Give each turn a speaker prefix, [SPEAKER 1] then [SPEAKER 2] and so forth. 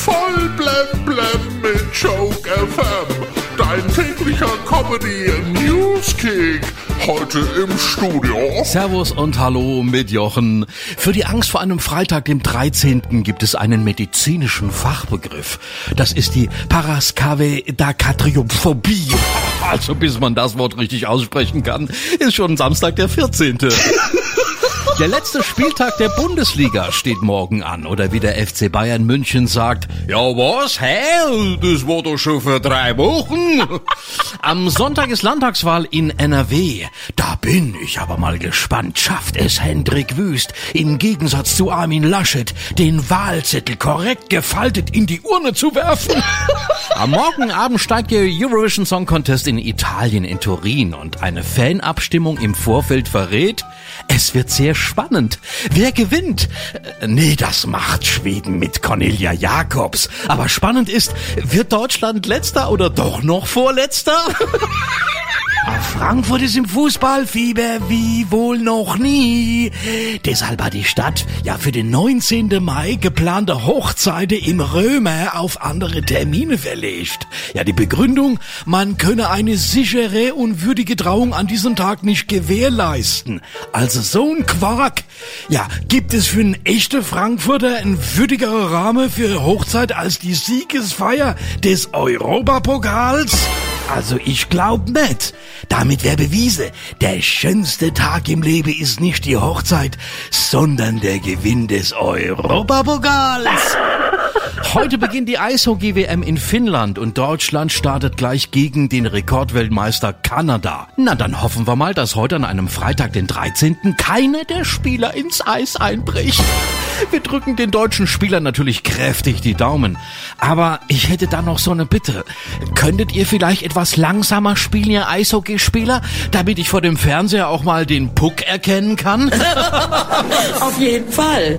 [SPEAKER 1] Voll blem blem mit Joke FM. Dein täglicher Comedy Newskick. Heute im Studio.
[SPEAKER 2] Servus und Hallo mit Jochen. Für die Angst vor einem Freitag, dem 13. gibt es einen medizinischen Fachbegriff. Das ist die Paraskavedakatriophobie. Also bis man das Wort richtig aussprechen kann, ist schon Samstag der 14. Der letzte Spieltag der Bundesliga steht morgen an. Oder wie der FC Bayern München sagt, ja was, hä? Das war doch schon vor drei Wochen. Am Sonntag ist Landtagswahl in NRW. Da bin ich aber mal gespannt. Schafft es Hendrik Wüst, im Gegensatz zu Armin Laschet, den Wahlzettel korrekt gefaltet in die Urne zu werfen? Am Morgenabend steigt der Eurovision Song Contest in Italien in Turin und eine Fanabstimmung im Vorfeld verrät, es wird sehr spannend. Wer gewinnt? Äh, Nee, das macht Schweden mit Cornelia Jakobs. Aber spannend ist, wird Deutschland letzter oder doch noch vorletzter? Frankfurt ist im Fußballfieber wie wohl noch nie. Deshalb hat die Stadt ja für den 19. Mai geplante Hochzeiten im Römer auf andere Termine verlegt. Ja, die Begründung, man könne eine sichere und würdige Trauung an diesem Tag nicht gewährleisten. Also so ein Quark. Ja, gibt es für einen echten Frankfurter ein würdigerer Rahmen für Hochzeit als die Siegesfeier des Europapokals? Also ich glaub nicht. Damit wäre bewiesen, der schönste Tag im Leben ist nicht die Hochzeit, sondern der Gewinn des Europapokals. Heute beginnt die Eishockey-WM in Finnland und Deutschland startet gleich gegen den Rekordweltmeister Kanada. Na, dann hoffen wir mal, dass heute an einem Freitag, den 13. keiner der Spieler ins Eis einbricht. Wir drücken den deutschen Spielern natürlich kräftig die Daumen. Aber ich hätte da noch so eine Bitte. Könntet ihr vielleicht etwas langsamer spielen, ihr Eishockeyspieler, damit ich vor dem Fernseher auch mal den Puck erkennen kann?
[SPEAKER 3] Auf jeden Fall.